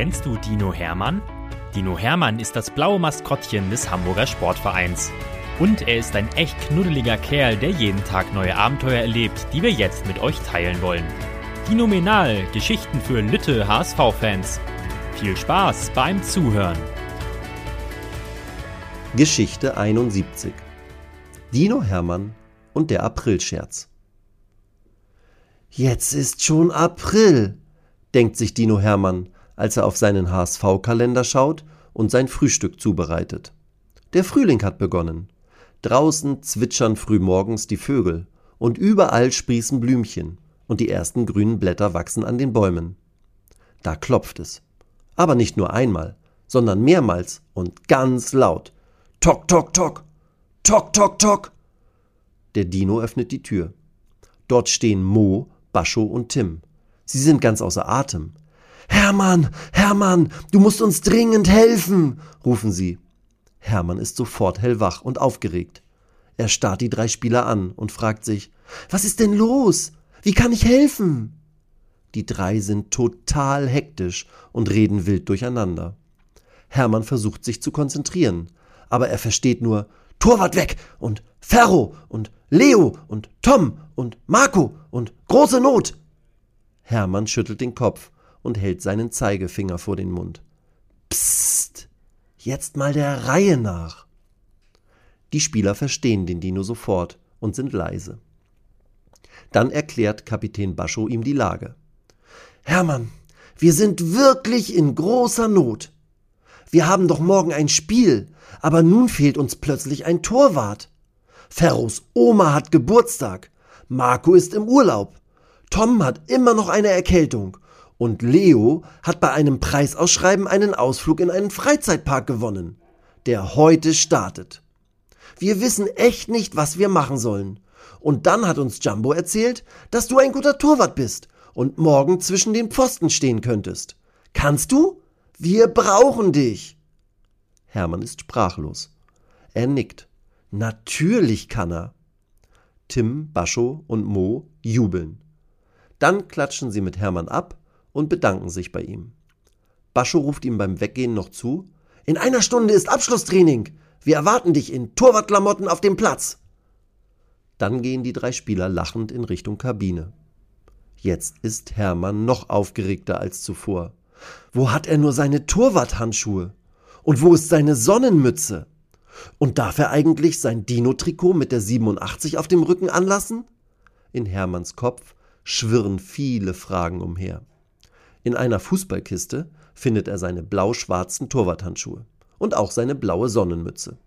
Kennst du Dino Hermann? Dino Hermann ist das blaue Maskottchen des Hamburger Sportvereins. Und er ist ein echt knuddeliger Kerl, der jeden Tag neue Abenteuer erlebt, die wir jetzt mit euch teilen wollen. Phänomenal, Geschichten für Lütte HSV-Fans. Viel Spaß beim Zuhören. Geschichte 71 Dino Hermann und der Aprilscherz Jetzt ist schon April, denkt sich Dino Hermann, als er auf seinen HSV-Kalender schaut und sein Frühstück zubereitet. Der Frühling hat begonnen. Draußen zwitschern frühmorgens die Vögel und überall sprießen Blümchen und die ersten grünen Blätter wachsen an den Bäumen. Da klopft es. Aber nicht nur einmal, sondern mehrmals und ganz laut. Tok, tok, tok. Tok, tok, tok. Der Dino öffnet die Tür. Dort stehen Mo Bascho und Tim. Sie sind ganz außer Atem. Hermann, Hermann, du musst uns dringend helfen, rufen sie. Hermann ist sofort hellwach und aufgeregt. Er starrt die drei Spieler an und fragt sich, was ist denn los? Wie kann ich helfen? Die drei sind total hektisch und reden wild durcheinander. Hermann versucht sich zu konzentrieren, aber er versteht nur Torwart weg und Ferro und Leo und Tom und Marco und große Not. Hermann schüttelt den Kopf und hält seinen Zeigefinger vor den Mund. Psst, jetzt mal der Reihe nach. Die Spieler verstehen den Dino sofort und sind leise. Dann erklärt Kapitän Bascho ihm die Lage. Hermann, wir sind wirklich in großer Not. Wir haben doch morgen ein Spiel, aber nun fehlt uns plötzlich ein Torwart. Ferros Oma hat Geburtstag. Marco ist im Urlaub. Tom hat immer noch eine Erkältung. Und Leo hat bei einem Preisausschreiben einen Ausflug in einen Freizeitpark gewonnen, der heute startet. Wir wissen echt nicht, was wir machen sollen. Und dann hat uns Jumbo erzählt, dass du ein guter Torwart bist und morgen zwischen den Pfosten stehen könntest. Kannst du? Wir brauchen dich. Hermann ist sprachlos. Er nickt. Natürlich kann er. Tim, Bascho und Mo jubeln. Dann klatschen sie mit Hermann ab und bedanken sich bei ihm. Bascho ruft ihm beim Weggehen noch zu: In einer Stunde ist Abschlusstraining. Wir erwarten dich in Torwartklamotten auf dem Platz. Dann gehen die drei Spieler lachend in Richtung Kabine. Jetzt ist Hermann noch aufgeregter als zuvor. Wo hat er nur seine Torwarthandschuhe? Und wo ist seine Sonnenmütze? Und darf er eigentlich sein Dino-Trikot mit der 87 auf dem Rücken anlassen? In Hermanns Kopf schwirren viele Fragen umher. In einer Fußballkiste findet er seine blau-schwarzen Torwarthandschuhe und auch seine blaue Sonnenmütze.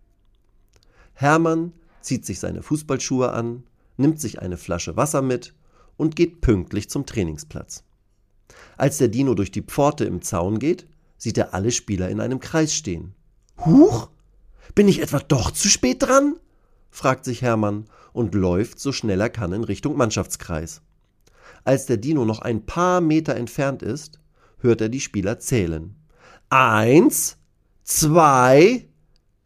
Hermann zieht sich seine Fußballschuhe an, nimmt sich eine Flasche Wasser mit und geht pünktlich zum Trainingsplatz. Als der Dino durch die Pforte im Zaun geht, sieht er alle Spieler in einem Kreis stehen. Huch! Bin ich etwa doch zu spät dran? fragt sich Hermann und läuft so schnell er kann in Richtung Mannschaftskreis. Als der Dino noch ein paar Meter entfernt ist, hört er die Spieler zählen. Eins, zwei,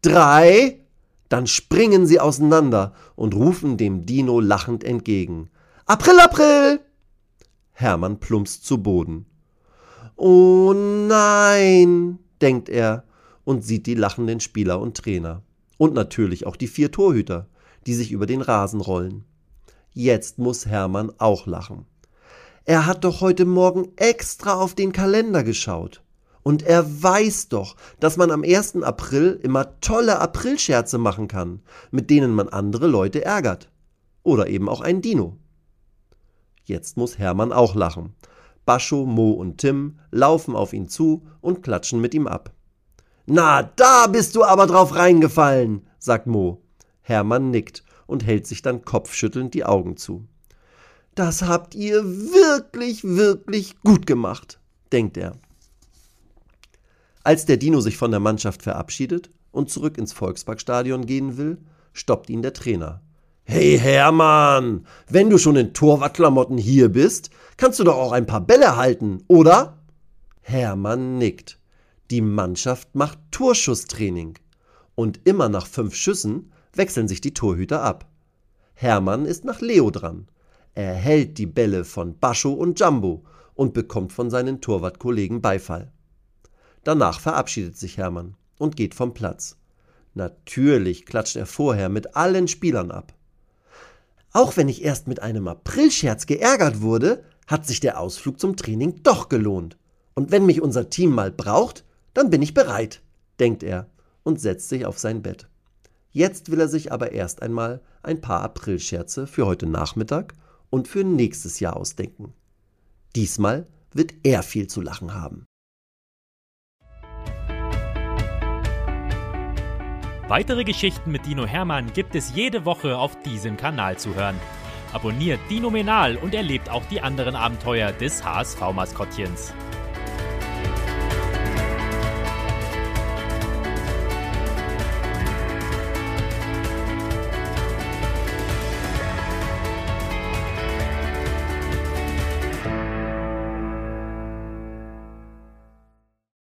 drei, dann springen sie auseinander und rufen dem Dino lachend entgegen. April, April! Hermann plumpst zu Boden. Oh nein, denkt er und sieht die lachenden Spieler und Trainer. Und natürlich auch die vier Torhüter, die sich über den Rasen rollen. Jetzt muss Hermann auch lachen. Er hat doch heute Morgen extra auf den Kalender geschaut. Und er weiß doch, dass man am 1. April immer tolle Aprilscherze machen kann, mit denen man andere Leute ärgert. Oder eben auch ein Dino. Jetzt muss Hermann auch lachen. Bascho, Mo und Tim laufen auf ihn zu und klatschen mit ihm ab. Na, da bist du aber drauf reingefallen, sagt Mo. Hermann nickt und hält sich dann kopfschüttelnd die Augen zu. Das habt ihr wirklich, wirklich gut gemacht, denkt er. Als der Dino sich von der Mannschaft verabschiedet und zurück ins Volksparkstadion gehen will, stoppt ihn der Trainer. Hey Hermann, wenn du schon in Torwartklamotten hier bist, kannst du doch auch ein paar Bälle halten, oder? Hermann nickt. Die Mannschaft macht Torschusstraining. Und immer nach fünf Schüssen wechseln sich die Torhüter ab. Hermann ist nach Leo dran. Er hält die Bälle von Bascho und Jumbo und bekommt von seinen Torwartkollegen Beifall. Danach verabschiedet sich Hermann und geht vom Platz. Natürlich klatscht er vorher mit allen Spielern ab. Auch wenn ich erst mit einem Aprilscherz geärgert wurde, hat sich der Ausflug zum Training doch gelohnt. Und wenn mich unser Team mal braucht, dann bin ich bereit, denkt er und setzt sich auf sein Bett. Jetzt will er sich aber erst einmal ein paar Aprilscherze für heute Nachmittag und für nächstes Jahr ausdenken. Diesmal wird er viel zu lachen haben. Weitere Geschichten mit Dino Hermann gibt es jede Woche auf diesem Kanal zu hören. Abonniert Dino Menal und erlebt auch die anderen Abenteuer des HSV-Maskottchens.